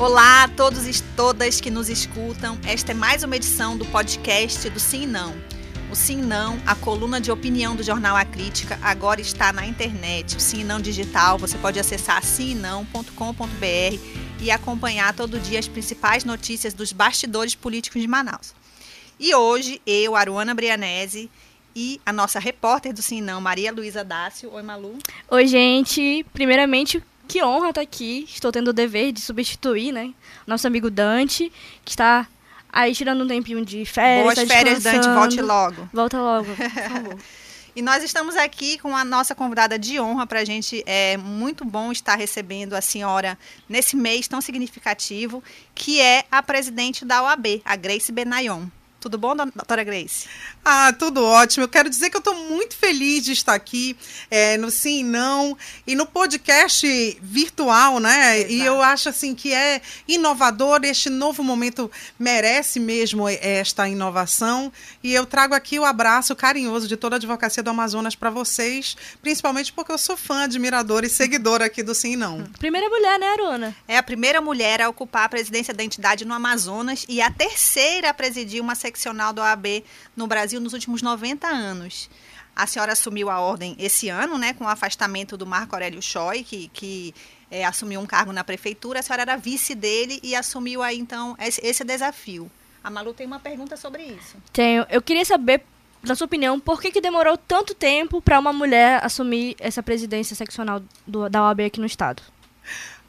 Olá a todos e todas que nos escutam. Esta é mais uma edição do podcast do Sim Não. O Sim Não, a coluna de opinião do jornal A Crítica, agora está na internet. O Sim Não digital, você pode acessar simonão.com.br e acompanhar todo dia as principais notícias dos bastidores políticos de Manaus. E hoje, eu, Aruana Brianese, e a nossa repórter do Sim Não, Maria Luísa Dácio. Oi, Malu. Oi, gente. Primeiramente, que honra estar aqui. Estou tendo o dever de substituir, né? Nosso amigo Dante, que está aí tirando um tempinho de férias. Boas férias, Dante. Volte logo. Volta logo, por favor. E nós estamos aqui com a nossa convidada de honra para a gente. É muito bom estar recebendo a senhora nesse mês tão significativo, que é a presidente da OAB, a Grace Benayon. Tudo bom, doutora Grace? Ah, tudo ótimo. Eu quero dizer que eu estou muito feliz de estar aqui é, no Sim e Não e no podcast virtual, né? Exato. E eu acho assim que é inovador. Este novo momento merece mesmo esta inovação. E eu trago aqui o abraço carinhoso de toda a advocacia do Amazonas para vocês, principalmente porque eu sou fã, admiradora e seguidora aqui do Sim e Não. Primeira mulher, né, Aruna? É a primeira mulher a ocupar a presidência da entidade no Amazonas e a terceira a presidir uma seccional do OAB no Brasil nos últimos 90 anos. A senhora assumiu a ordem esse ano, né, com o afastamento do Marco Aurélio Choi, que, que é, assumiu um cargo na prefeitura. A senhora era vice dele e assumiu aí, então, esse, esse desafio. A Malu tem uma pergunta sobre isso. Tenho. Eu queria saber, na sua opinião, por que, que demorou tanto tempo para uma mulher assumir essa presidência seccional do, da OAB aqui no Estado?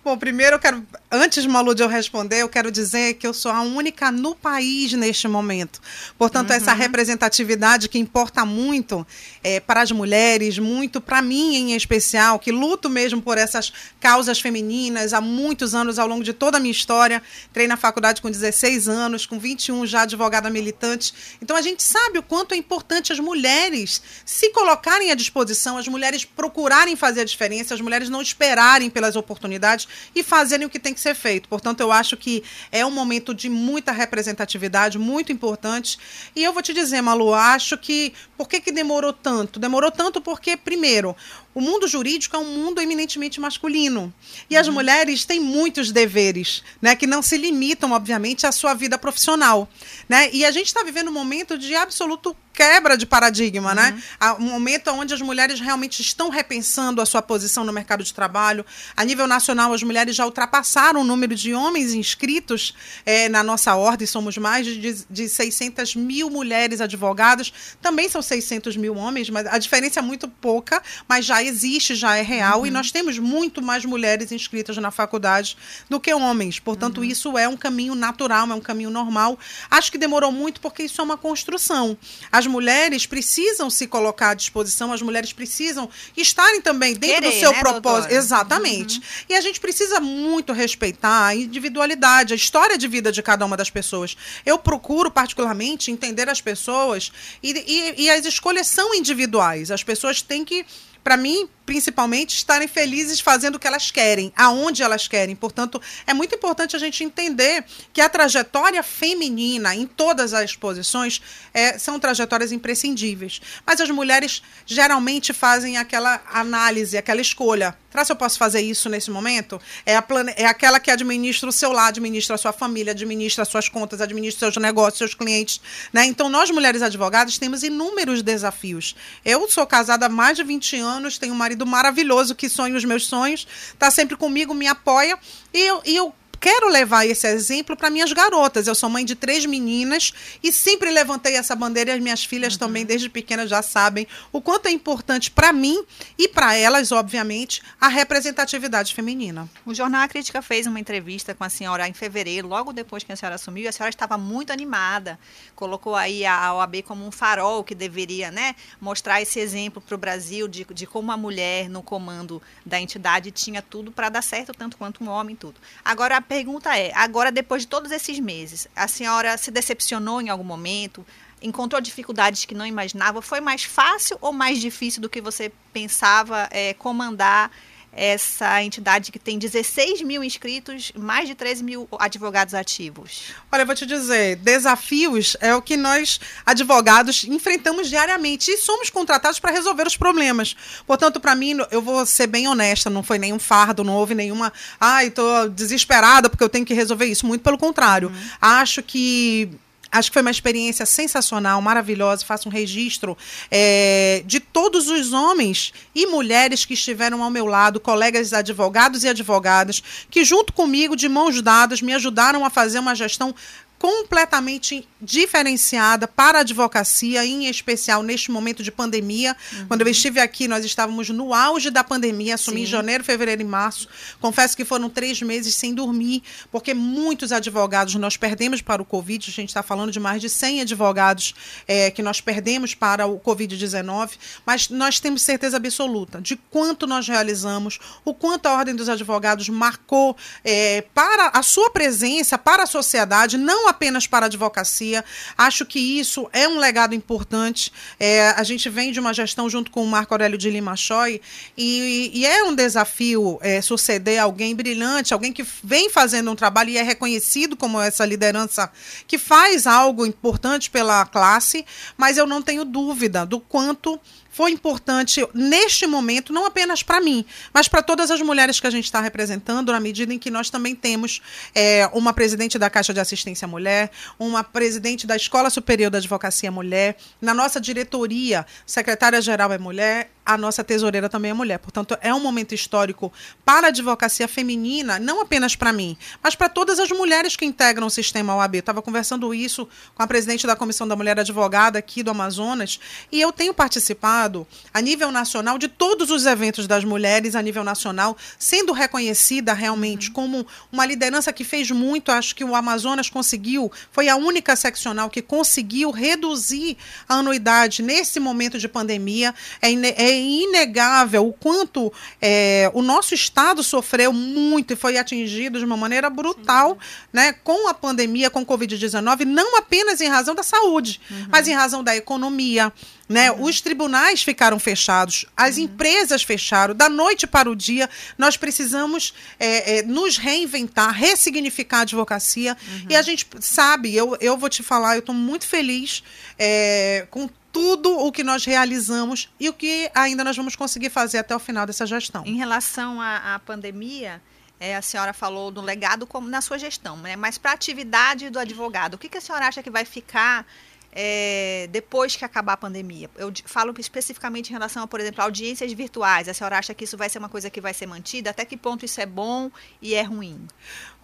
Bom, primeiro eu quero, antes, Malu, de eu responder, eu quero dizer que eu sou a única no país neste momento. Portanto, uhum. essa representatividade que importa muito é, para as mulheres, muito para mim em especial, que luto mesmo por essas causas femininas há muitos anos, ao longo de toda a minha história. Entrei na faculdade com 16 anos, com 21 já advogada militante. Então, a gente sabe o quanto é importante as mulheres se colocarem à disposição, as mulheres procurarem fazer a diferença, as mulheres não esperarem pelas oportunidades e fazerem o que tem que ser feito. Portanto, eu acho que é um momento de muita representatividade, muito importante. E eu vou te dizer, Malu, acho que por que, que demorou tanto? Demorou tanto porque, primeiro, o mundo jurídico é um mundo eminentemente masculino. E uhum. as mulheres têm muitos deveres, né, que não se limitam, obviamente, à sua vida profissional. Né? E a gente está vivendo um momento de absoluto quebra de paradigma, né? uhum. né? Um momento onde as mulheres realmente estão repensando a sua posição no mercado de trabalho. A nível nacional, as mulheres já ultrapassaram o número de homens inscritos é, na nossa ordem. Somos mais de, de 600 mil mulheres advogadas. Também são 600 mil homens, mas a diferença é muito pouca, mas já existe, já é real, uhum. e nós temos muito mais mulheres inscritas na faculdade do que homens. Portanto, uhum. isso é um caminho natural, é um caminho normal. Acho que demorou muito porque isso é uma construção. As mulheres precisam se colocar à disposição, as mulheres precisam estarem também dentro Querer, do seu né, propósito. Doutora? Exatamente. Uhum. E a gente precisa muito respeitar a individualidade, a história de vida de cada uma das pessoas. Eu procuro, particularmente, entender as pessoas e, e, e as escolhas são individuais. As pessoas têm que para mim, principalmente, estarem felizes fazendo o que elas querem, aonde elas querem. Portanto, é muito importante a gente entender que a trajetória feminina em todas as posições é, são trajetórias imprescindíveis. Mas as mulheres geralmente fazem aquela análise, aquela escolha. Será que eu posso fazer isso nesse momento? É, a plane... é aquela que administra o seu lar, administra a sua família, administra as suas contas, administra seus negócios, seus clientes. Né? Então, nós, mulheres advogadas, temos inúmeros desafios. Eu sou casada há mais de 20 anos, tenho um marido maravilhoso que sonha os meus sonhos, está sempre comigo, me apoia. E e eu quero levar esse exemplo para minhas garotas. Eu sou mãe de três meninas e sempre levantei essa bandeira e as minhas filhas uhum. também, desde pequenas, já sabem o quanto é importante para mim e para elas, obviamente, a representatividade feminina. O Jornal A Crítica fez uma entrevista com a senhora em fevereiro, logo depois que a senhora assumiu, e a senhora estava muito animada. Colocou aí a OAB como um farol que deveria né, mostrar esse exemplo para o Brasil de, de como a mulher no comando da entidade tinha tudo para dar certo, tanto quanto um homem, tudo. Agora, pergunta é: agora, depois de todos esses meses, a senhora se decepcionou em algum momento? Encontrou dificuldades que não imaginava? Foi mais fácil ou mais difícil do que você pensava é, comandar essa entidade que tem 16 mil inscritos, mais de 13 mil advogados ativos? Olha, eu vou te dizer, desafios é o que nós, advogados, enfrentamos diariamente e somos contratados para resolver os problemas. Portanto, para mim, eu vou ser bem honesta, não foi nenhum fardo, não houve nenhuma, ai, estou desesperada porque eu tenho que resolver isso. Muito pelo contrário. Uhum. Acho que Acho que foi uma experiência sensacional, maravilhosa. Faço um registro é, de todos os homens e mulheres que estiveram ao meu lado, colegas advogados e advogadas, que junto comigo, de mãos dadas, me ajudaram a fazer uma gestão completamente diferenciada para a advocacia, em especial neste momento de pandemia. Uhum. Quando eu estive aqui, nós estávamos no auge da pandemia, assumi Sim. em janeiro, fevereiro e março. Confesso que foram três meses sem dormir, porque muitos advogados nós perdemos para o Covid. A gente está falando de mais de 100 advogados é, que nós perdemos para o Covid-19, mas nós temos certeza absoluta de quanto nós realizamos, o quanto a Ordem dos Advogados marcou é, para a sua presença, para a sociedade, não apenas para a advocacia. Acho que isso é um legado importante. É, a gente vem de uma gestão junto com o Marco Aurélio de Lima Choi e, e é um desafio é, suceder alguém brilhante, alguém que vem fazendo um trabalho e é reconhecido como essa liderança que faz algo importante pela classe, mas eu não tenho dúvida do quanto foi importante neste momento, não apenas para mim, mas para todas as mulheres que a gente está representando, na medida em que nós também temos é, uma presidente da Caixa de Assistência Mulher, uma presidente da Escola Superior da Advocacia Mulher, na nossa diretoria, secretária-geral é mulher, a nossa tesoureira também é mulher. Portanto, é um momento histórico para a advocacia feminina, não apenas para mim, mas para todas as mulheres que integram o sistema OAB. Estava conversando isso com a presidente da Comissão da Mulher Advogada aqui do Amazonas, e eu tenho participado a nível nacional de todos os eventos das mulheres a nível nacional, sendo reconhecida realmente uhum. como uma liderança que fez muito. Acho que o Amazonas conseguiu, foi a única seccional que conseguiu reduzir a anuidade nesse momento de pandemia. É, é inegável o quanto é, o nosso Estado sofreu muito e foi atingido de uma maneira brutal né, com a pandemia, com o Covid-19, não apenas em razão da saúde, uhum. mas em razão da economia. Né? Uhum. Os tribunais ficaram fechados, as uhum. empresas fecharam, da noite para o dia. Nós precisamos é, é, nos reinventar, ressignificar a advocacia. E a uhum. gente sabe, eu, eu vou te falar, eu estou muito feliz é, com tudo o que nós realizamos e o que ainda nós vamos conseguir fazer até o final dessa gestão. Em relação à, à pandemia, é, a senhora falou do legado como na sua gestão, né? mas para a atividade do advogado, o que, que a senhora acha que vai ficar é, depois que acabar a pandemia? Eu falo especificamente em relação a, por exemplo, audiências virtuais. A senhora acha que isso vai ser uma coisa que vai ser mantida? Até que ponto isso é bom e é ruim?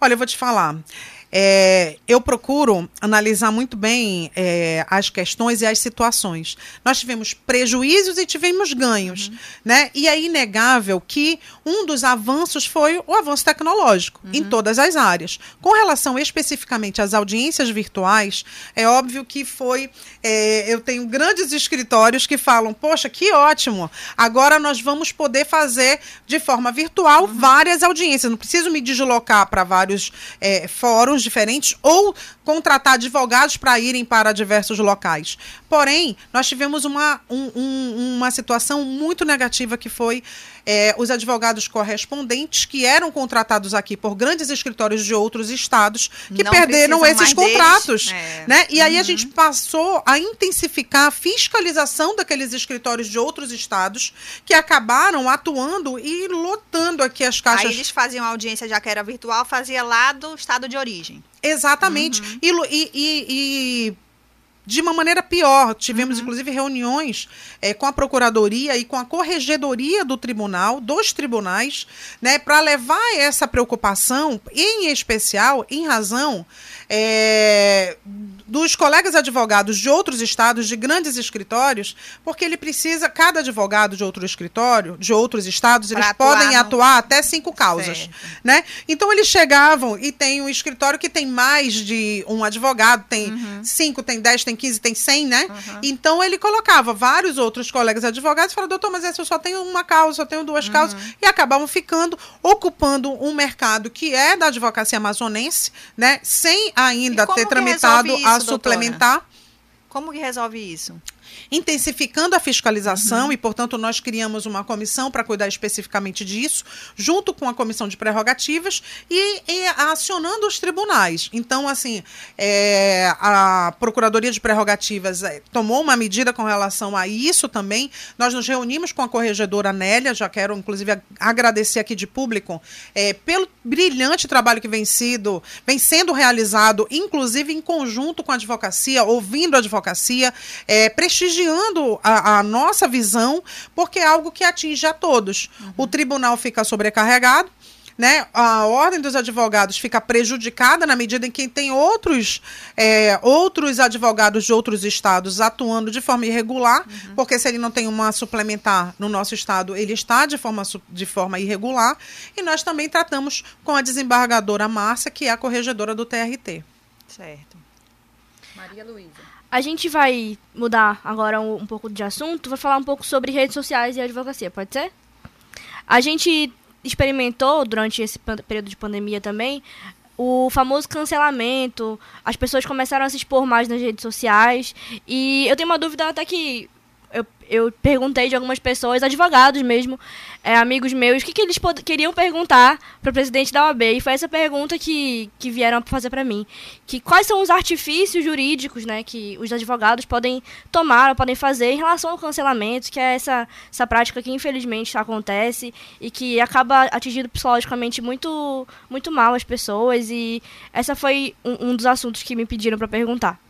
Olha, eu vou te falar. É, eu procuro analisar muito bem é, as questões e as situações. Nós tivemos prejuízos e tivemos ganhos. Uhum. Né? E é inegável que um dos avanços foi o avanço tecnológico uhum. em todas as áreas. Com relação especificamente às audiências virtuais, é óbvio que foi. É, eu tenho grandes escritórios que falam: poxa, que ótimo! Agora nós vamos poder fazer de forma virtual uhum. várias audiências. Não preciso me deslocar para vários é, fóruns diferentes ou contratar advogados para irem para diversos locais. Porém, nós tivemos uma, um, um, uma situação muito negativa que foi é, os advogados correspondentes que eram contratados aqui por grandes escritórios de outros estados que Não perderam esses contratos. É. Né? E uhum. aí a uhum. gente passou a intensificar a fiscalização daqueles escritórios de outros estados que acabaram atuando e lotando aqui as caixas. Aí eles faziam audiência, já que era virtual, fazia lá do estado de origem. Exatamente. Uhum. E, e, e, de uma maneira pior. Tivemos, uhum. inclusive, reuniões é, com a Procuradoria e com a Corregedoria do Tribunal, dos tribunais, né, para levar essa preocupação, em especial, em razão é, dos colegas advogados de outros estados, de grandes escritórios, porque ele precisa, cada advogado de outro escritório, de outros estados, pra eles podem no... atuar até cinco causas. Né? Então eles chegavam e tem um escritório que tem mais de um advogado, tem uhum. cinco, tem dez, tem quinze, tem cem, né? Uhum. Então ele colocava vários outros colegas advogados e falava, doutor, mas essa eu só tenho uma causa, só tenho duas uhum. causas, e acabavam ficando, ocupando um mercado que é da advocacia amazonense, né? Sem ainda ter tramitado a suplementar. Como que resolve isso? Intensificando a fiscalização uhum. e, portanto, nós criamos uma comissão para cuidar especificamente disso, junto com a comissão de prerrogativas e, e acionando os tribunais. Então, assim, é, a Procuradoria de Prerrogativas é, tomou uma medida com relação a isso também. Nós nos reunimos com a corregedora Nélia, já quero, inclusive, agradecer aqui de público é, pelo brilhante trabalho que vem, sido, vem sendo realizado, inclusive em conjunto com a advocacia, ouvindo a advocacia, é, prestigiando a, a, nossa visão, porque é algo que atinge a todos. Uhum. O tribunal fica sobrecarregado, né, a ordem dos advogados fica prejudicada na medida em que tem outros, é, outros advogados de outros estados atuando de forma irregular, uhum. porque se ele não tem uma suplementar no nosso estado, ele está de forma, de forma irregular. E nós também tratamos com a desembargadora Márcia, que é a corregedora do TRT. Certo. Maria Luísa. A gente vai mudar agora um, um pouco de assunto, vai falar um pouco sobre redes sociais e advocacia, pode ser? A gente experimentou durante esse período de pandemia também o famoso cancelamento, as pessoas começaram a se expor mais nas redes sociais e eu tenho uma dúvida até que eu, perguntei de algumas pessoas, advogados mesmo, é, amigos meus, o que, que eles queriam perguntar para o presidente da OAB. E foi essa pergunta que, que vieram fazer para mim. Que quais são os artifícios jurídicos né, que os advogados podem tomar ou podem fazer em relação ao cancelamento, que é essa, essa prática que infelizmente acontece e que acaba atingindo psicologicamente muito, muito mal as pessoas. E essa foi um, um dos assuntos que me pediram para perguntar.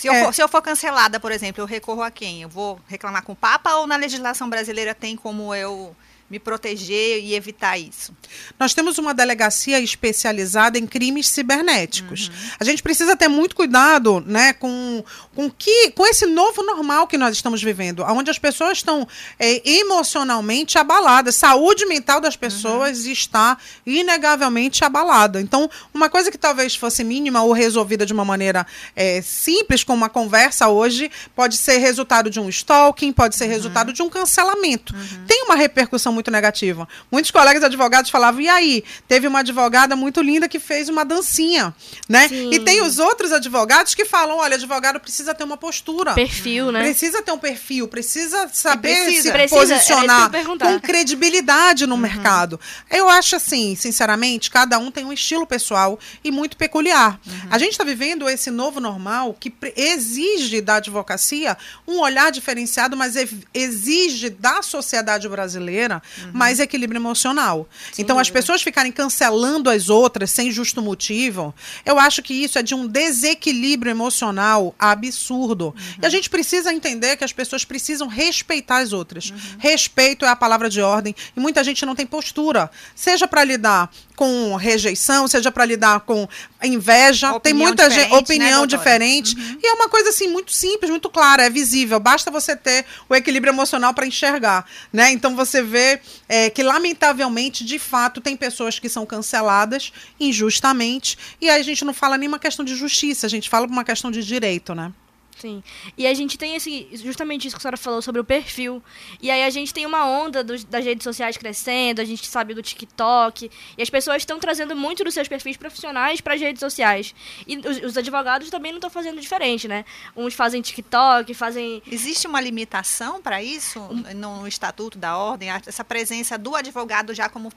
Se eu, é. for, se eu for cancelada, por exemplo, eu recorro a quem? Eu vou reclamar com o Papa ou na legislação brasileira tem como eu me proteger e evitar isso? Nós temos uma delegacia especializada em crimes cibernéticos. Uhum. A gente precisa ter muito cuidado né, com, com, que, com esse novo normal que nós estamos vivendo, onde as pessoas estão é, emocionalmente abaladas. Saúde mental das pessoas uhum. está inegavelmente abalada. Então, uma coisa que talvez fosse mínima ou resolvida de uma maneira é, simples, como uma conversa hoje, pode ser resultado de um stalking, pode ser uhum. resultado de um cancelamento. Uhum. Tem uma repercussão muito negativa. Muitos colegas advogados falavam, e aí? Teve uma advogada muito linda que fez uma dancinha, né? Sim. E tem os outros advogados que falam, olha, advogado precisa ter uma postura. Perfil, né? Precisa ter um perfil, precisa saber precisa, se precisa, posicionar com credibilidade no uhum. mercado. Eu acho assim, sinceramente, cada um tem um estilo pessoal e muito peculiar. Uhum. A gente está vivendo esse novo normal que exige da advocacia um olhar diferenciado, mas exige da sociedade brasileira uhum. mais equilíbrio emocional. Sim, então, as pessoas ficarem cancelando as outras sem justo motivo, eu acho que isso é de um desequilíbrio emocional absurdo. Uhum. E a gente precisa entender que as pessoas precisam respeitar as outras. Uhum. Respeito é a palavra de ordem e muita gente não tem postura, seja para lidar com rejeição, seja para lidar com inveja, opinião tem muita gente, opinião né, diferente. Uhum. E é uma coisa assim muito simples, muito clara, é visível. Basta você ter o equilíbrio emocional para enxergar, né? Então você vê é, que lamentavelmente, de fato, tem pessoas que são canceladas injustamente. E aí a gente não fala nem uma questão de justiça, a gente fala uma questão de direito, né? Sim. E a gente tem esse, justamente isso que a senhora falou sobre o perfil. E aí a gente tem uma onda dos, das redes sociais crescendo, a gente sabe do TikTok. E as pessoas estão trazendo muito dos seus perfis profissionais para as redes sociais. E os, os advogados também não estão fazendo diferente, né? Uns fazem TikTok, fazem. Existe uma limitação para isso no, no, Estatuto da Ordem? Essa presença do advogado já como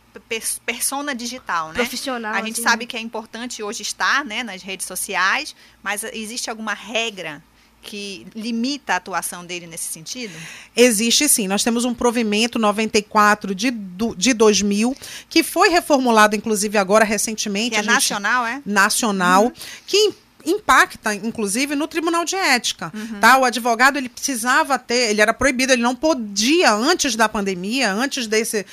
persona digital, né? Profissional. A gente assim, sabe né? que é importante hoje estar né, nas redes sociais, mas existe alguma regra que limita a atuação dele nesse sentido? Existe sim. Nós temos um provimento 94 de, de 2000, que foi reformulado, inclusive, agora recentemente. Que é gente, nacional, é? Nacional, uhum. que impacta, inclusive, no Tribunal de Ética. Uhum. Tá? O advogado ele precisava ter, ele era proibido, ele não podia, antes da pandemia, antes, desse,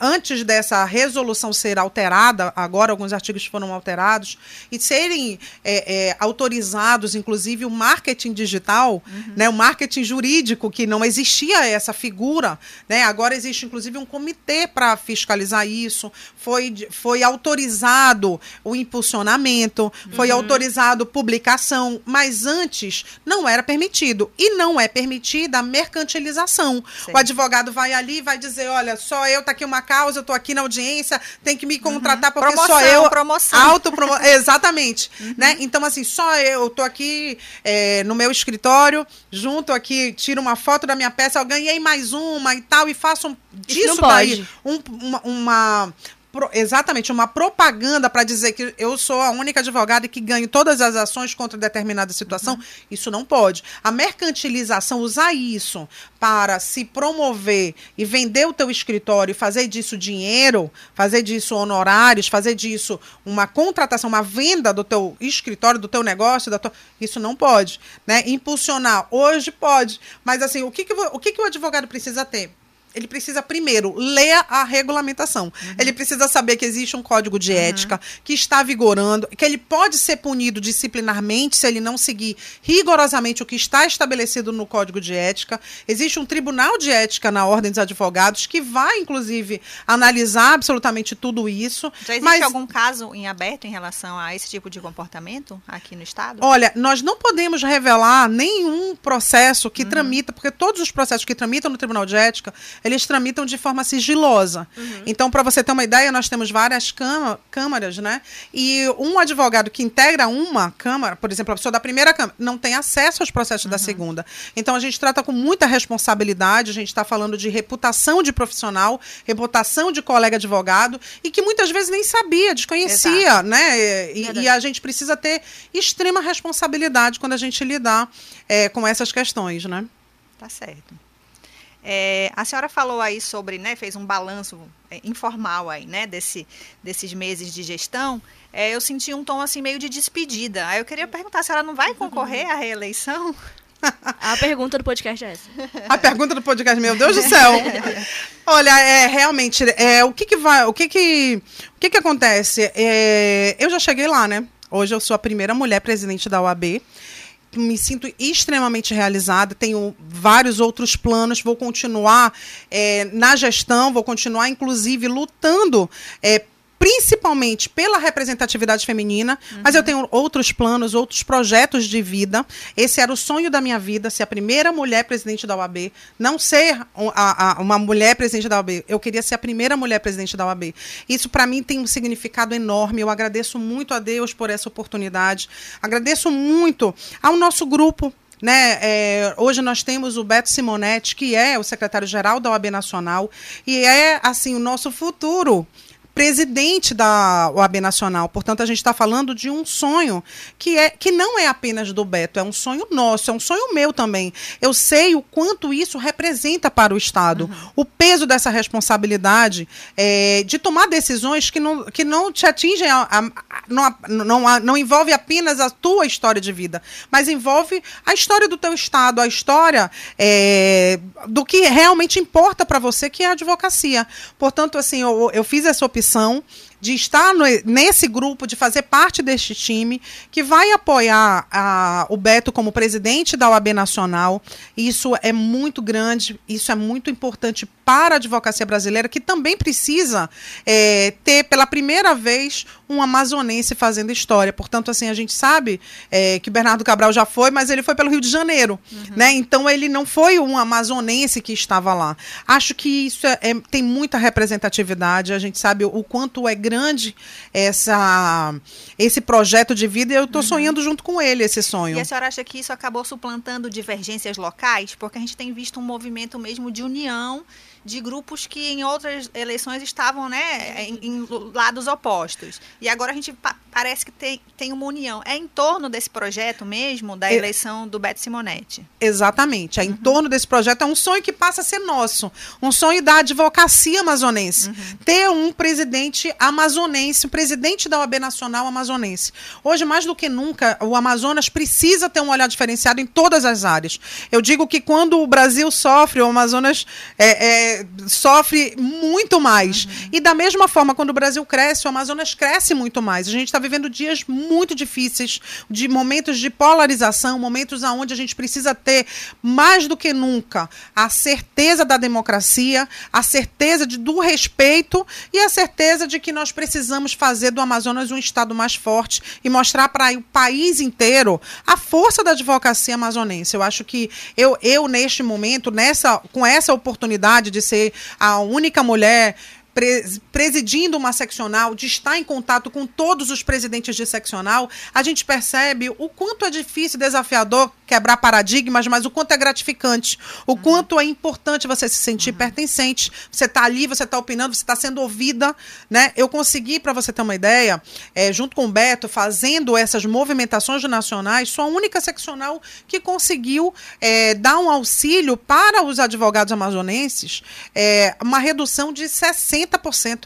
antes dessa resolução ser alterada, agora alguns artigos foram alterados, e serem é, é, autorizados, inclusive, o marketing digital, uhum. né, o marketing jurídico, que não existia essa figura, né, agora existe, inclusive, um comitê para fiscalizar isso, foi, foi autorizado o impulsionamento, foi uhum. autorizado autorizado publicação, mas antes não era permitido. E não é permitida a mercantilização. Sim. O advogado vai ali e vai dizer: olha, só eu, tá aqui uma causa, eu tô aqui na audiência, tem que me contratar uhum. porque promoção, só eu. Promoção. Autopromo... Exatamente. Uhum. Né? Então, assim, só eu tô aqui é, no meu escritório, junto aqui, tiro uma foto da minha peça, eu ganhei mais uma e tal, e faço um, disso daí um, uma, uma exatamente uma propaganda para dizer que eu sou a única advogada que ganho todas as ações contra determinada situação, uhum. isso não pode. A mercantilização, usar isso para se promover e vender o teu escritório e fazer disso dinheiro, fazer disso honorários, fazer disso uma contratação, uma venda do teu escritório, do teu negócio, da tua... isso não pode. Né? Impulsionar, hoje pode. Mas assim, o que, que, o, que, que o advogado precisa ter? Ele precisa primeiro ler a regulamentação. Uhum. Ele precisa saber que existe um código de uhum. ética que está vigorando, que ele pode ser punido disciplinarmente se ele não seguir rigorosamente o que está estabelecido no código de ética. Existe um tribunal de ética na Ordem dos Advogados que vai, inclusive, analisar absolutamente tudo isso. Já existe mas... algum caso em aberto em relação a esse tipo de comportamento aqui no Estado? Olha, nós não podemos revelar nenhum processo que uhum. tramita, porque todos os processos que tramitam no Tribunal de Ética, eles tramitam de forma sigilosa. Uhum. Então, para você ter uma ideia, nós temos várias câmaras, né? E um advogado que integra uma câmara, por exemplo, a pessoa da primeira câmara, não tem acesso aos processos uhum. da segunda. Então, a gente trata com muita responsabilidade, a gente está falando de reputação de profissional, reputação de colega advogado, e que muitas vezes nem sabia, desconhecia, Exato. né? E, e, a gente precisa ter extrema responsabilidade quando a gente lidar é, com essas questões, né? Tá certo. É, a senhora falou aí sobre, né, fez um balanço é, informal aí, né, desse, desses meses de gestão. É, eu senti um tom assim meio de despedida. Aí eu queria perguntar se ela não vai concorrer à reeleição. A pergunta do podcast é essa. A pergunta do podcast, meu Deus do céu. Olha, é realmente, é, o que que vai, o que que, o que que acontece? É, eu já cheguei lá, né? Hoje eu sou a primeira mulher presidente da OAB me sinto extremamente realizada, tenho vários outros planos, vou continuar é, na gestão, vou continuar, inclusive, lutando é, principalmente pela representatividade feminina, uhum. mas eu tenho outros planos, outros projetos de vida. Esse era o sonho da minha vida, ser a primeira mulher presidente da UAB, não ser a, a, uma mulher presidente da UAB, eu queria ser a primeira mulher presidente da UAB. Isso para mim tem um significado enorme, eu agradeço muito a Deus por essa oportunidade, agradeço muito ao nosso grupo né, é, hoje nós temos o Beto Simonetti, que é o secretário-geral da OAB Nacional, e é assim o nosso futuro presidente da OAB Nacional. Portanto, a gente está falando de um sonho que, é, que não é apenas do Beto, é um sonho nosso, é um sonho meu também. Eu sei o quanto isso representa para o Estado, uhum. o peso dessa responsabilidade é, de tomar decisões que não, que não te atingem, a, a, não, não, não envolve apenas a tua história de vida, mas envolve a história do teu Estado, a história é, do que realmente importa para você, que é a advocacia. Portanto, assim, eu, eu fiz essa opção posição de estar no, nesse grupo, de fazer parte deste time, que vai apoiar a, o Beto como presidente da OAB Nacional. Isso é muito grande, isso é muito importante para a advocacia brasileira, que também precisa é, ter, pela primeira vez, um amazonense fazendo história. Portanto, assim, a gente sabe é, que Bernardo Cabral já foi, mas ele foi pelo Rio de Janeiro. Uhum. Né? Então, ele não foi um amazonense que estava lá. Acho que isso é, é tem muita representatividade, a gente sabe o quanto é grande essa, esse projeto de vida e eu estou uhum. sonhando junto com ele esse sonho. E a senhora acha que isso acabou suplantando divergências locais? Porque a gente tem visto um movimento mesmo de união de grupos que em outras eleições estavam né, em, em lados opostos. E agora a gente parece que tem, tem uma união. É em torno desse projeto mesmo, da é, eleição do Beto Simonetti? Exatamente. É uhum. em torno desse projeto. É um sonho que passa a ser nosso. Um sonho da advocacia amazonense. Uhum. Ter um presidente amazonense, um presidente da OAB Nacional amazonense. Hoje, mais do que nunca, o Amazonas precisa ter um olhar diferenciado em todas as áreas. Eu digo que quando o Brasil sofre, o Amazonas é, é sofre muito mais. Uhum. E da mesma forma, quando o Brasil cresce, o Amazonas cresce muito mais. A gente está vivendo dias muito difíceis, de momentos de polarização, momentos onde a gente precisa ter mais do que nunca a certeza da democracia, a certeza de, do respeito e a certeza de que nós precisamos fazer do Amazonas um estado mais forte e mostrar para o país inteiro a força da advocacia amazonense. Eu acho que eu, eu neste momento, nessa, com essa oportunidade de ser a única mulher presidindo uma seccional, de estar em contato com todos os presidentes de seccional, a gente percebe o quanto é difícil e desafiador quebrar paradigmas, mas o quanto é gratificante, o uhum. quanto é importante você se sentir uhum. pertencente. Você está ali, você está opinando, você está sendo ouvida. Né? Eu consegui, para você ter uma ideia, é, junto com o Beto, fazendo essas movimentações nacionais, sou a única seccional que conseguiu é, dar um auxílio para os advogados amazonenses, é, uma redução de 60%,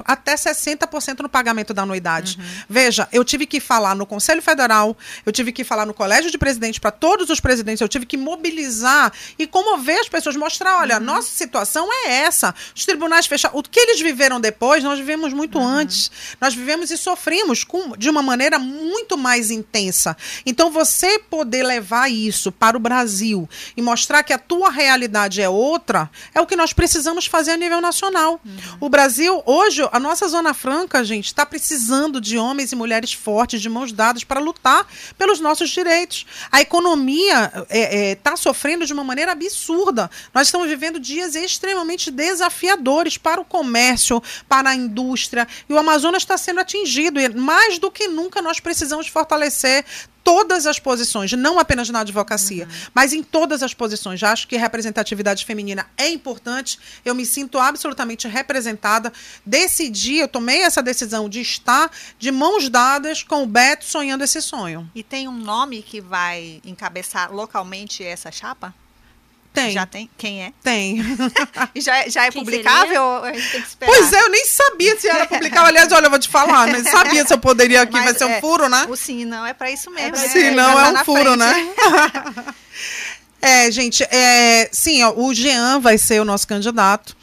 até 60% no pagamento da anuidade. Uhum. Veja, eu tive que falar no Conselho Federal, eu tive que falar no Colégio de Presidentes para todos os presidentes, eu tive que mobilizar e comover as pessoas, mostrar, olha, uhum. nossa situação é essa. Os tribunais fecharam. O que eles viveram depois, nós vivemos muito uhum. antes. Nós vivemos e sofrimos com, de uma maneira muito mais intensa. Então, você poder levar isso para o Brasil e mostrar que a tua realidade é outra, é o que nós precisamos fazer a nível nacional. Uhum. O Brasil, hoje, a nossa Zona Franca, gente, está precisando de homens e mulheres fortes, de mãos dadas, para lutar pelos nossos direitos. A economia está é, é, tá sofrendo de uma maneira absurda. Nós estamos vivendo dias extremamente desafiadores para o comércio, para a indústria, e o Amazonas está sendo atingido. E mais do que nunca nós precisamos fortalecer todas as posições, não apenas na advocacia, uhum. mas em todas as posições. Já acho que representatividade feminina é importante. Eu me sinto absolutamente representada. Decidi, eu tomei essa decisão de estar de mãos dadas com o Beto sonhando esse sonho. E tem um nome que vai encabeçar localmente essa chapa? Tem. Já tem? Quem é? Tem. já, já é Quem publicável? Pois é, eu nem sabia se era publicável. Aliás, olha, eu vou te falar, nem sabia se eu poderia aqui, Mas vai ser um é, furo, né? O sim não é para isso mesmo. É, né? sim não é, um furo, né? é, gente, é, sim, ó, o Jean vai ser o nosso candidato.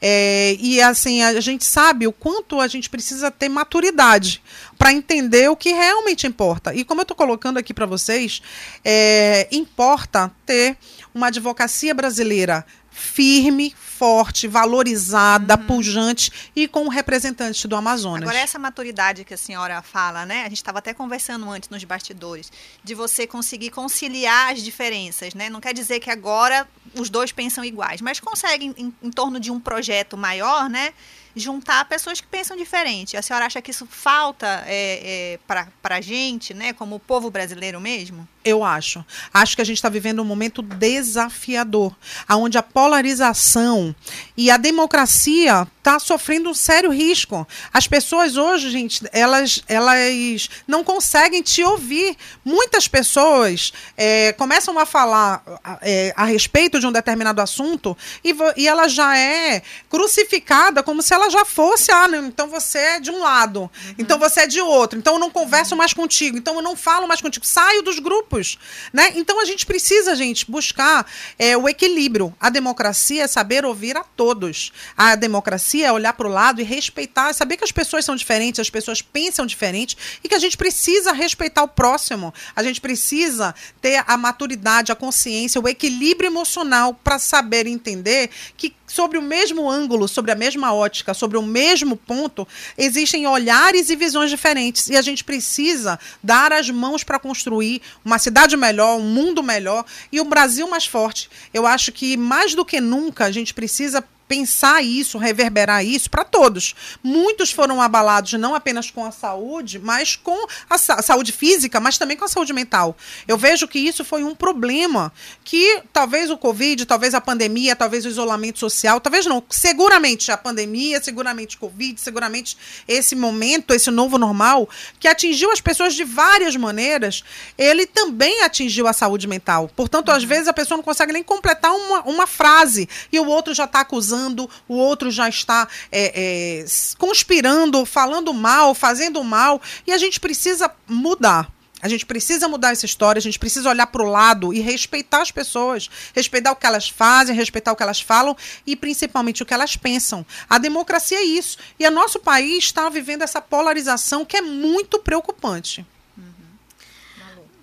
É, e assim, a gente sabe o quanto a gente precisa ter maturidade para entender o que realmente importa. E como eu estou colocando aqui para vocês, é, importa ter uma advocacia brasileira firme, forte, valorizada, uhum. pujante e com representantes do Amazonas. Agora, essa maturidade que a senhora fala, né? A gente estava até conversando antes nos bastidores, de você conseguir conciliar as diferenças, né? Não quer dizer que agora os dois pensam iguais, mas conseguem, em, em torno de um projeto maior, né? Juntar pessoas que pensam diferente. A senhora acha que isso falta é, é, para a gente, né, como o povo brasileiro mesmo? Eu acho. Acho que a gente está vivendo um momento desafiador, onde a polarização e a democracia está sofrendo um sério risco. As pessoas hoje, gente, elas, elas não conseguem te ouvir. Muitas pessoas é, começam a falar é, a respeito de um determinado assunto e, e ela já é crucificada como se ela já fosse, ah, não, então você é de um lado, uhum. então você é de outro, então eu não converso mais contigo, então eu não falo mais contigo, saio dos grupos, né? Então a gente precisa, gente, buscar é, o equilíbrio. A democracia é saber ouvir a todos. A democracia é olhar para o lado e respeitar, saber que as pessoas são diferentes, as pessoas pensam diferente e que a gente precisa respeitar o próximo. A gente precisa ter a maturidade, a consciência, o equilíbrio emocional para saber entender que sobre o mesmo ângulo, sobre a mesma ótica, sobre o mesmo ponto, existem olhares e visões diferentes. E a gente precisa dar as mãos para construir uma cidade melhor, um mundo melhor e um Brasil mais forte. Eu acho que mais do que nunca a gente precisa pensar isso, reverberar isso para todos. Muitos foram abalados não apenas com a saúde, mas com a sa saúde física, mas também com a saúde mental. Eu vejo que isso foi um problema que talvez o Covid, talvez a pandemia, talvez o isolamento social, talvez não, seguramente a pandemia, seguramente o Covid, seguramente esse momento, esse novo normal, que atingiu as pessoas de várias maneiras, ele também atingiu a saúde mental. Portanto, às uhum. vezes a pessoa não consegue nem completar uma, uma frase e o outro já está acusando o outro já está é, é, conspirando, falando mal, fazendo mal, e a gente precisa mudar. A gente precisa mudar essa história, a gente precisa olhar para o lado e respeitar as pessoas, respeitar o que elas fazem, respeitar o que elas falam e principalmente o que elas pensam. A democracia é isso. E o nosso país está vivendo essa polarização que é muito preocupante.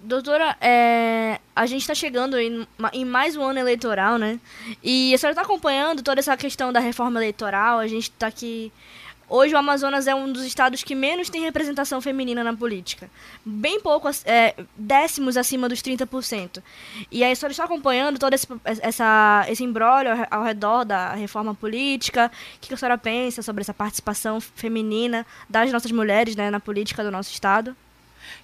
Doutora, é, a gente está chegando em, em, mais um ano eleitoral, né? E a senhora está acompanhando toda essa questão da reforma eleitoral. A gente está aqui Hoje o Amazonas é um dos estados que menos tem representação feminina na política. Bem pouco, é, décimos acima dos 30%. E aí, a senhora está acompanhando todo esse, essa, esse embrólio ao redor da reforma política. O que a senhora pensa sobre essa participação feminina das nossas mulheres né, na política do nosso estado?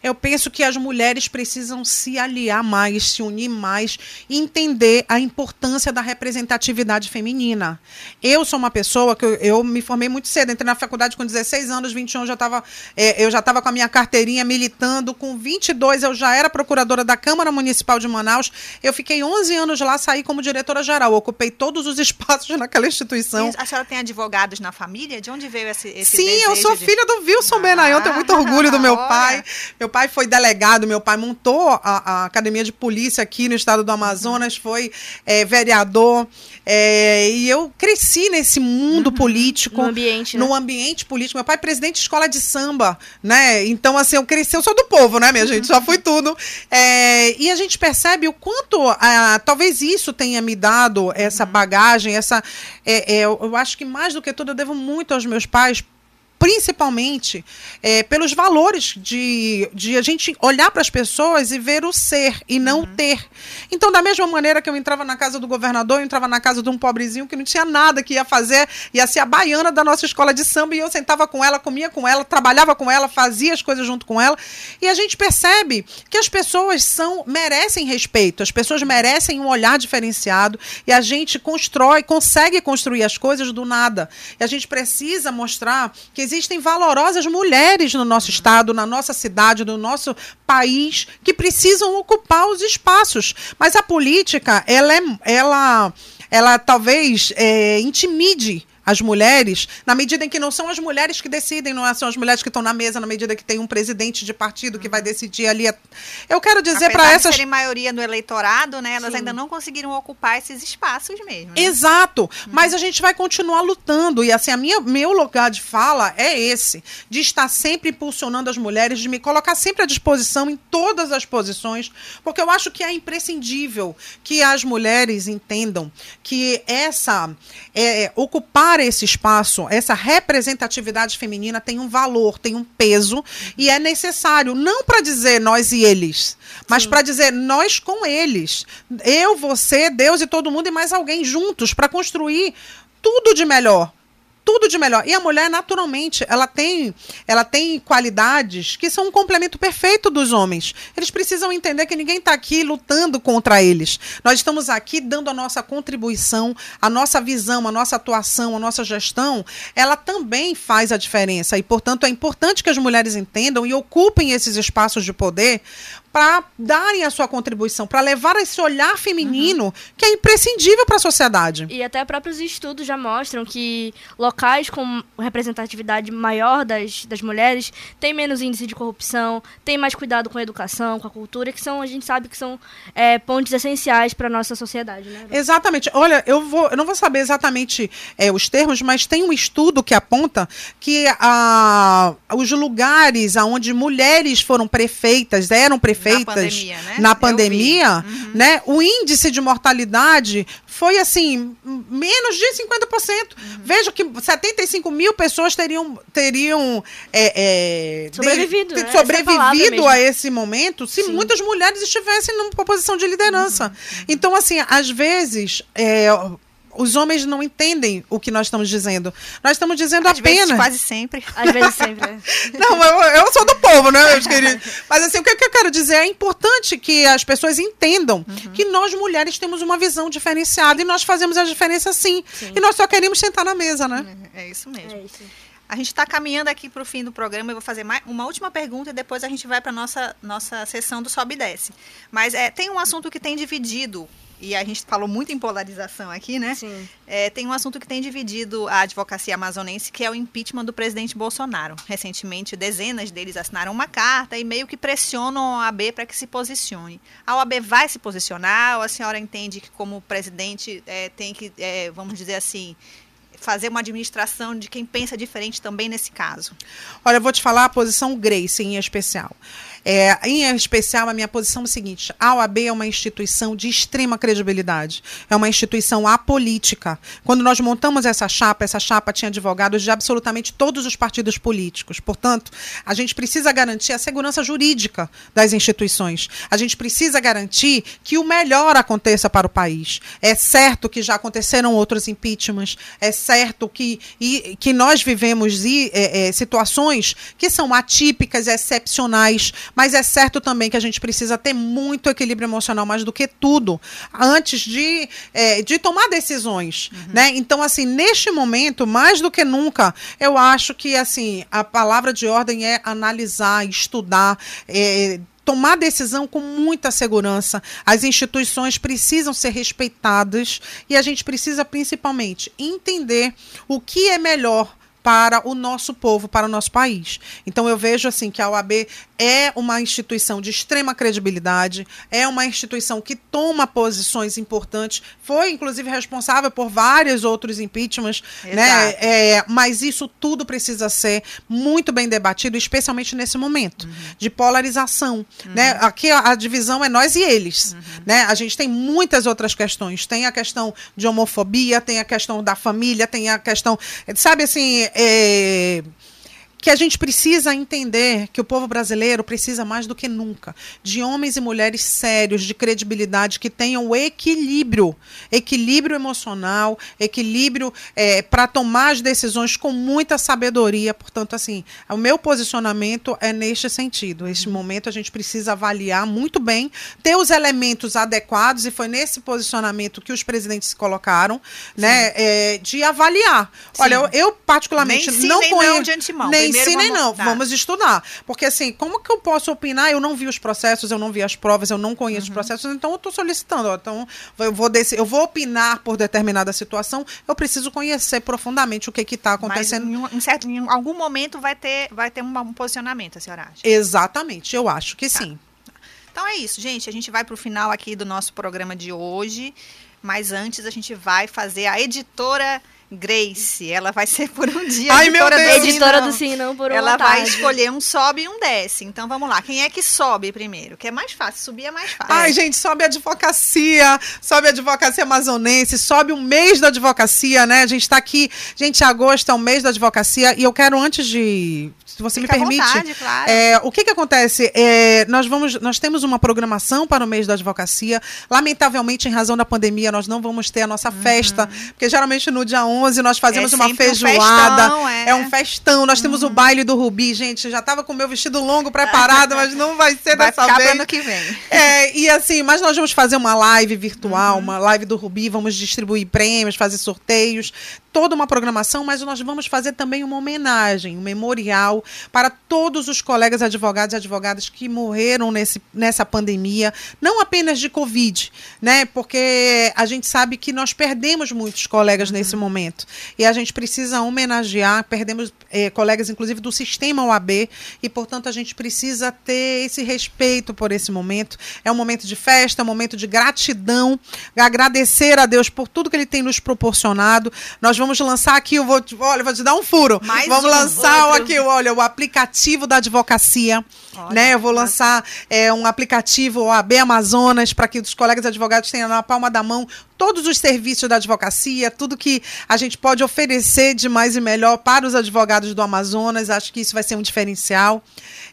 Eu penso que as mulheres precisam se aliar mais, se unir mais e entender a importância da representatividade feminina. Eu sou uma pessoa que eu, eu me formei muito cedo, entrei na faculdade com 16 anos, 21 já tava, é, eu já estava com a minha carteirinha militando, com 22 eu já era procuradora da Câmara Municipal de Manaus. Eu fiquei 11 anos lá, saí como diretora geral, ocupei todos os espaços naquela instituição. E a senhora tem advogados na família? De onde veio esse, esse Sim, eu sou de... filha do Wilson ah, Benayon, tenho muito orgulho do meu pai. Meu pai foi delegado, meu pai montou a, a academia de polícia aqui no estado do Amazonas, foi é, vereador. É, e eu cresci nesse mundo uhum. político. No ambiente, né? No ambiente político. Meu pai é presidente de escola de samba, né? Então, assim, eu cresci, eu sou do povo, né, minha gente? Já fui tudo. É, e a gente percebe o quanto, ah, talvez isso tenha me dado essa uhum. bagagem, essa. É, é, eu acho que mais do que tudo eu devo muito aos meus pais principalmente é, pelos valores de, de a gente olhar para as pessoas e ver o ser e não uhum. o ter. Então, da mesma maneira que eu entrava na casa do governador, eu entrava na casa de um pobrezinho que não tinha nada que ia fazer, ia ser a baiana da nossa escola de samba, e eu sentava com ela, comia com ela, trabalhava com ela, fazia as coisas junto com ela. E a gente percebe que as pessoas são merecem respeito, as pessoas merecem um olhar diferenciado, e a gente constrói, consegue construir as coisas do nada. E a gente precisa mostrar que existem valorosas mulheres no nosso estado, na nossa cidade, no nosso país, que precisam ocupar os espaços. Mas a política, ela, é, ela, ela talvez é, intimide as mulheres, na medida em que não são as mulheres que decidem, não são as mulheres que estão na mesa, na medida que tem um presidente de partido que vai uhum. decidir ali. Eu quero dizer para essas. Serem maioria no eleitorado, né? Elas Sim. ainda não conseguiram ocupar esses espaços mesmo. Né? Exato. Uhum. Mas a gente vai continuar lutando. E assim, a minha, meu lugar de fala é esse: de estar sempre impulsionando as mulheres, de me colocar sempre à disposição em todas as posições, porque eu acho que é imprescindível que as mulheres entendam que essa é, ocupar ocupar esse espaço, essa representatividade feminina tem um valor, tem um peso e é necessário, não para dizer nós e eles, mas para dizer nós com eles. Eu, você, Deus e todo mundo e mais alguém juntos para construir tudo de melhor tudo de melhor. E a mulher, naturalmente, ela tem, ela tem qualidades que são um complemento perfeito dos homens. Eles precisam entender que ninguém está aqui lutando contra eles. Nós estamos aqui dando a nossa contribuição, a nossa visão, a nossa atuação, a nossa gestão. Ela também faz a diferença. E, portanto, é importante que as mulheres entendam e ocupem esses espaços de poder para darem a sua contribuição, para levar esse olhar feminino uhum. que é imprescindível para a sociedade. E até próprios estudos já mostram que locais com representatividade maior das, das mulheres têm menos índice de corrupção, têm mais cuidado com a educação, com a cultura, que são, a gente sabe que são é, pontos essenciais para a nossa sociedade. Né? Exatamente. Olha, eu, vou, eu não vou saber exatamente é, os termos, mas tem um estudo que aponta que a, os lugares onde mulheres foram prefeitas, eram prefeitas, feitas na pandemia, né? Na pandemia uhum. né? O índice de mortalidade foi assim, menos de 50%. Uhum. Veja que 75 mil pessoas teriam, teriam é, é, sobrevivido, de, né? sobrevivido a esse momento se Sim. muitas mulheres estivessem numa posição de liderança. Uhum. uhum. Então, assim, às vezes. É, os homens não entendem o que nós estamos dizendo. Nós estamos dizendo Às apenas. Vezes, quase sempre. Às vezes sempre. É. não, eu, eu, sou do povo, né, meus queridos? Mas assim, o que, eu quero dizer é importante que as pessoas entendam uhum. que nós mulheres temos uma visão diferenciada e nós fazemos a diferença sim. sim. E nós só queremos sentar na mesa, né? É, é isso mesmo. É isso. A gente está caminhando aqui para o fim do programa. Eu vou fazer mais, uma última pergunta e depois a gente vai para a nossa, nossa sessão do Sobe e Desce. Mas é, tem um assunto que tem dividido e a gente falou muito em polarização aqui, né? Sim. É, tem um assunto que tem dividido a advocacia amazonense, que é o impeachment do presidente Bolsonaro. Recentemente, dezenas deles assinaram uma carta e meio que pressionam a OAB para que se posicione. A OAB vai se posicionar ou a senhora entende que, como presidente, é, tem que, é, vamos dizer assim, fazer uma administração de quem pensa diferente também nesse caso? Olha, eu vou te falar a posição Grace em especial. É, em especial, a minha posição é a seguinte: a OAB é uma instituição de extrema credibilidade, é uma instituição apolítica. Quando nós montamos essa chapa, essa chapa tinha advogados de absolutamente todos os partidos políticos. Portanto, a gente precisa garantir a segurança jurídica das instituições. A gente precisa garantir que o melhor aconteça para o país. É certo que já aconteceram outros impeachments, é certo que, e, que nós vivemos e, é, é, situações que são atípicas, excepcionais, mas é certo também que a gente precisa ter muito equilíbrio emocional, mais do que tudo, antes de, é, de tomar decisões. Uhum. Né? Então, assim, neste momento, mais do que nunca, eu acho que assim, a palavra de ordem é analisar, estudar, é, tomar decisão com muita segurança. As instituições precisam ser respeitadas e a gente precisa principalmente entender o que é melhor para o nosso povo, para o nosso país. Então eu vejo assim que a OAB é uma instituição de extrema credibilidade, é uma instituição que toma posições importantes, foi inclusive responsável por vários outros impeachments, né? É, mas isso tudo precisa ser muito bem debatido, especialmente nesse momento uhum. de polarização, uhum. né? Aqui a, a, divisão é nós e eles, uhum. né? A gente tem muitas outras questões, tem a questão de homofobia, tem a questão da família, tem a questão, sabe assim, é, que a gente precisa entender que o povo brasileiro precisa mais do que nunca de homens e mulheres sérios, de credibilidade, que tenham equilíbrio, equilíbrio emocional, equilíbrio é, para tomar as decisões com muita sabedoria. Portanto, assim, o meu posicionamento é neste sentido. Neste momento a gente precisa avaliar muito bem, ter os elementos adequados, e foi nesse posicionamento que os presidentes se colocaram, né, é, de avaliar. Sim. Olha, eu, eu particularmente nem não conheço. Não de antemão. Nem sim nem não. Vamos estudar. Porque assim, como que eu posso opinar? Eu não vi os processos, eu não vi as provas, eu não conheço uhum. os processos, então eu estou solicitando. Ó, então, eu vou, desse, eu vou opinar por determinada situação, eu preciso conhecer profundamente o que está acontecendo. Mas em, certo, em algum momento vai ter, vai ter um, um posicionamento, a senhora acha? Exatamente, eu acho que tá. sim. Então é isso, gente. A gente vai para o final aqui do nosso programa de hoje. Mas antes a gente vai fazer a editora Grace, ela vai ser por um dia Ai, editora, meu Deus. Do editora do Sim Não por uma Ela tarde. vai escolher um sobe e um desce. Então vamos lá, quem é que sobe primeiro? Que é mais fácil, subir é mais fácil. Ai, gente, sobe a advocacia, sobe a advocacia amazonense, sobe um mês da advocacia, né? A gente está aqui, gente, agosto é o mês da advocacia e eu quero antes de se você Fica me permite. Vontade, claro. é, o que, que acontece? É, nós, vamos, nós temos uma programação para o mês da advocacia. Lamentavelmente, em razão da pandemia, nós não vamos ter a nossa uhum. festa, porque geralmente no dia 11 nós fazemos é uma feijoada. Um festão, é. é. um festão. Nós uhum. temos o uhum. baile do Rubi, gente. Já estava com o meu vestido longo preparado, mas não vai ser vai dessa vez. ano que vem. É, e assim, mas nós vamos fazer uma live virtual, uhum. uma live do Rubi, vamos distribuir prêmios, fazer sorteios toda uma programação, mas nós vamos fazer também uma homenagem, um memorial para todos os colegas advogados e advogadas que morreram nesse, nessa pandemia, não apenas de Covid, né? Porque a gente sabe que nós perdemos muitos colegas uhum. nesse momento e a gente precisa homenagear, perdemos é, colegas, inclusive, do sistema OAB, e, portanto, a gente precisa ter esse respeito por esse momento. É um momento de festa, é um momento de gratidão, agradecer a Deus por tudo que Ele tem nos proporcionado. Nós vamos lançar aqui, eu vou, olha, vou te dar um furo. Mais vamos um, lançar outro. aqui, olha, o aplicativo da advocacia. Olha, né? Eu vou lançar é, um aplicativo OAB Amazonas para que os colegas advogados tenham na palma da mão todos os serviços da advocacia, tudo que a gente pode oferecer de mais e melhor para os advogados do Amazonas. Acho que isso vai ser um diferencial.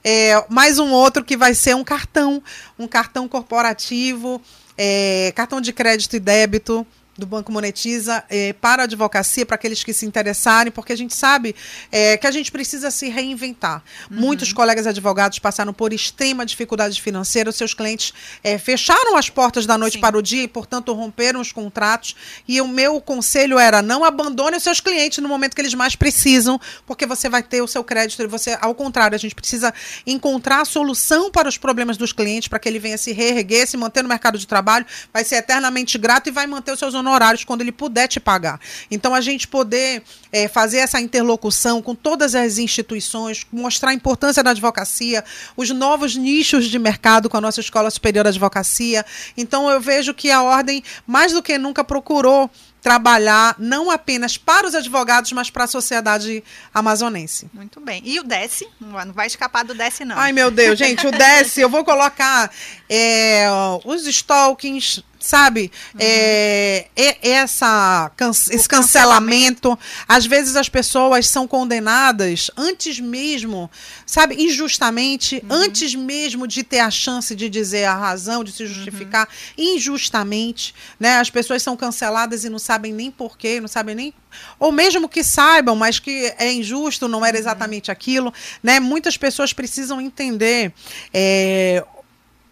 É, mais um outro que vai ser um cartão, um cartão corporativo, é, cartão de crédito e débito do Banco Monetiza é, para a advocacia, para aqueles que se interessarem, porque a gente sabe é, que a gente precisa se reinventar. Uhum. Muitos colegas advogados passaram por extrema dificuldade financeira, os seus clientes é, fecharam as portas da noite Sim. para o dia e, portanto, romperam os contratos. E o meu conselho era: não abandone os seus clientes no momento que eles mais precisam, porque você vai ter o seu crédito e você, ao contrário, a gente precisa encontrar a solução para os problemas dos clientes para que ele venha se reerguer, se manter no mercado de trabalho, vai ser eternamente grato e vai manter os seus honorários quando ele puder te pagar. Então, a gente poder é, fazer essa interlocução com todas as instituições, mostrar a importância da advocacia, os novos nichos de mercado com a nossa Escola Superior de Advocacia. Então, eu vejo que a Ordem, mais do que nunca, procurou trabalhar não apenas para os advogados, mas para a sociedade amazonense. Muito bem. E o DESE? Não vai escapar do DESE, não. Ai, meu Deus, gente, o DESE, eu vou colocar é, os stalkings, sabe? Uhum. É, essa, esse cancelamento. Às vezes as pessoas são condenadas antes mesmo, sabe, injustamente, uhum. antes mesmo de ter a chance de dizer a razão, de se justificar, uhum. injustamente, né? As pessoas são canceladas e não sabem nem porquê, não sabem nem ou mesmo que saibam, mas que é injusto, não era uhum. exatamente aquilo, né? Muitas pessoas precisam entender é,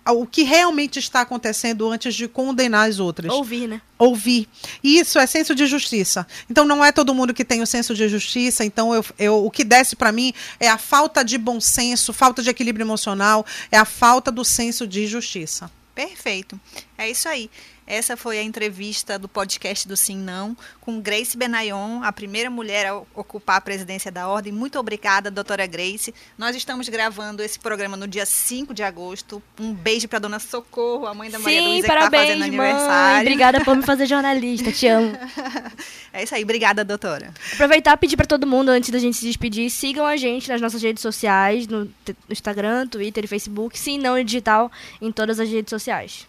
o que realmente está acontecendo antes de condenar as outras. Ouvir, né? Ouvir. E isso é senso de justiça. Então não é todo mundo que tem o senso de justiça. Então eu, eu o que desce para mim é a falta de bom senso, falta de equilíbrio emocional, é a falta do senso de justiça. Perfeito. É isso aí. Essa foi a entrevista do podcast do Sim Não com Grace Benayon, a primeira mulher a ocupar a presidência da Ordem. Muito obrigada, doutora Grace. Nós estamos gravando esse programa no dia 5 de agosto. Um beijo para dona Socorro, a mãe da Maria Sim, Luísa, que está fazendo aniversário. Mãe. Obrigada por me fazer jornalista, te amo. é isso aí, obrigada, doutora. Aproveitar e pedir para todo mundo, antes da gente se despedir, sigam a gente nas nossas redes sociais, no Instagram, Twitter e Facebook. Sim, não digital, em todas as redes sociais.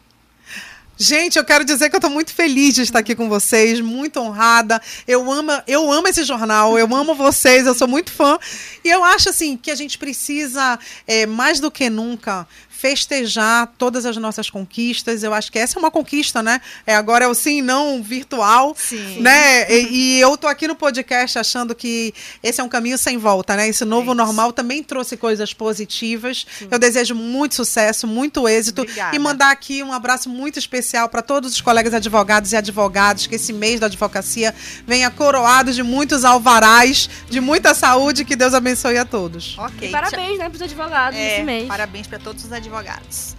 Gente, eu quero dizer que eu estou muito feliz de estar aqui com vocês, muito honrada. Eu amo, eu amo esse jornal, eu amo vocês, eu sou muito fã. E eu acho assim que a gente precisa, é, mais do que nunca, festejar todas as nossas conquistas. Eu acho que essa é uma conquista, né? É, agora é o sim não virtual, sim. né? E, e eu tô aqui no podcast achando que esse é um caminho sem volta, né? Esse novo é normal também trouxe coisas positivas. Sim. Eu desejo muito sucesso, muito êxito Obrigada. e mandar aqui um abraço muito especial para todos os colegas advogados e advogadas que esse mês da advocacia venha coroado de muitos alvarás, de muita saúde, que Deus abençoe a todos. Ok. E parabéns, né, para os advogados é, mês. Parabéns para todos os advogados advogados.